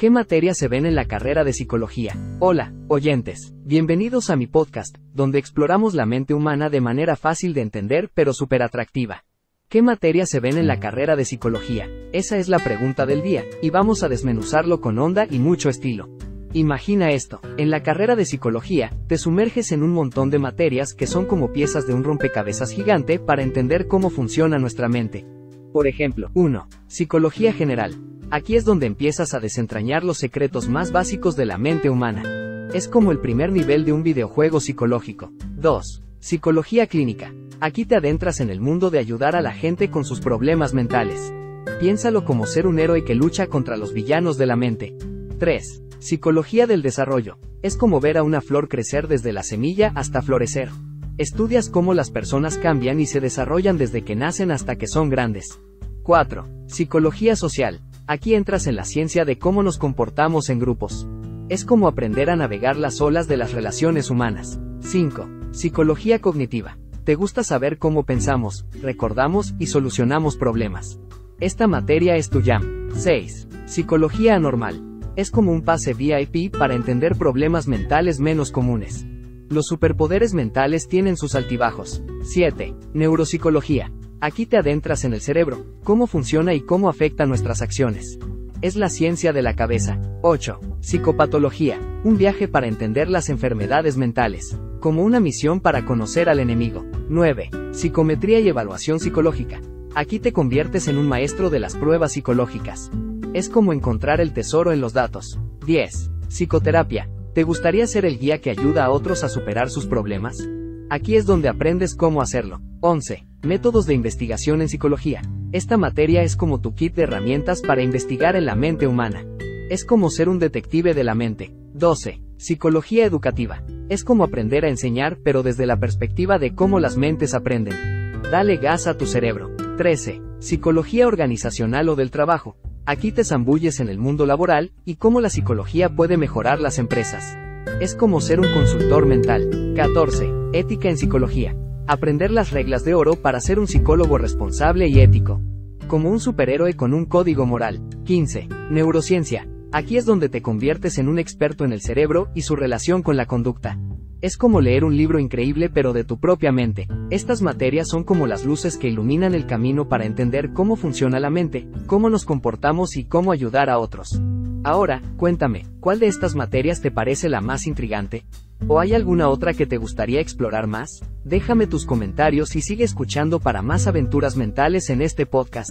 ¿Qué materias se ven en la carrera de psicología? Hola, oyentes. Bienvenidos a mi podcast, donde exploramos la mente humana de manera fácil de entender pero súper atractiva. ¿Qué materias se ven en la carrera de psicología? Esa es la pregunta del día, y vamos a desmenuzarlo con onda y mucho estilo. Imagina esto, en la carrera de psicología, te sumerges en un montón de materias que son como piezas de un rompecabezas gigante para entender cómo funciona nuestra mente. Por ejemplo, 1. Psicología general. Aquí es donde empiezas a desentrañar los secretos más básicos de la mente humana. Es como el primer nivel de un videojuego psicológico. 2. Psicología clínica. Aquí te adentras en el mundo de ayudar a la gente con sus problemas mentales. Piénsalo como ser un héroe que lucha contra los villanos de la mente. 3. Psicología del desarrollo. Es como ver a una flor crecer desde la semilla hasta florecer. Estudias cómo las personas cambian y se desarrollan desde que nacen hasta que son grandes. 4. Psicología social. Aquí entras en la ciencia de cómo nos comportamos en grupos. Es como aprender a navegar las olas de las relaciones humanas. 5. Psicología cognitiva. Te gusta saber cómo pensamos, recordamos y solucionamos problemas. Esta materia es tu jam. 6. Psicología anormal. Es como un pase VIP para entender problemas mentales menos comunes. Los superpoderes mentales tienen sus altibajos. 7. Neuropsicología. Aquí te adentras en el cerebro, cómo funciona y cómo afecta nuestras acciones. Es la ciencia de la cabeza. 8. Psicopatología. Un viaje para entender las enfermedades mentales. Como una misión para conocer al enemigo. 9. Psicometría y evaluación psicológica. Aquí te conviertes en un maestro de las pruebas psicológicas. Es como encontrar el tesoro en los datos. 10. Psicoterapia. ¿Te gustaría ser el guía que ayuda a otros a superar sus problemas? Aquí es donde aprendes cómo hacerlo. 11. Métodos de investigación en psicología. Esta materia es como tu kit de herramientas para investigar en la mente humana. Es como ser un detective de la mente. 12. Psicología educativa. Es como aprender a enseñar pero desde la perspectiva de cómo las mentes aprenden. Dale gas a tu cerebro. 13. Psicología organizacional o del trabajo. Aquí te zambulles en el mundo laboral y cómo la psicología puede mejorar las empresas. Es como ser un consultor mental. 14. Ética en psicología. Aprender las reglas de oro para ser un psicólogo responsable y ético. Como un superhéroe con un código moral. 15. Neurociencia. Aquí es donde te conviertes en un experto en el cerebro y su relación con la conducta. Es como leer un libro increíble pero de tu propia mente. Estas materias son como las luces que iluminan el camino para entender cómo funciona la mente, cómo nos comportamos y cómo ayudar a otros. Ahora, cuéntame, ¿cuál de estas materias te parece la más intrigante? ¿O hay alguna otra que te gustaría explorar más? Déjame tus comentarios y sigue escuchando para más aventuras mentales en este podcast.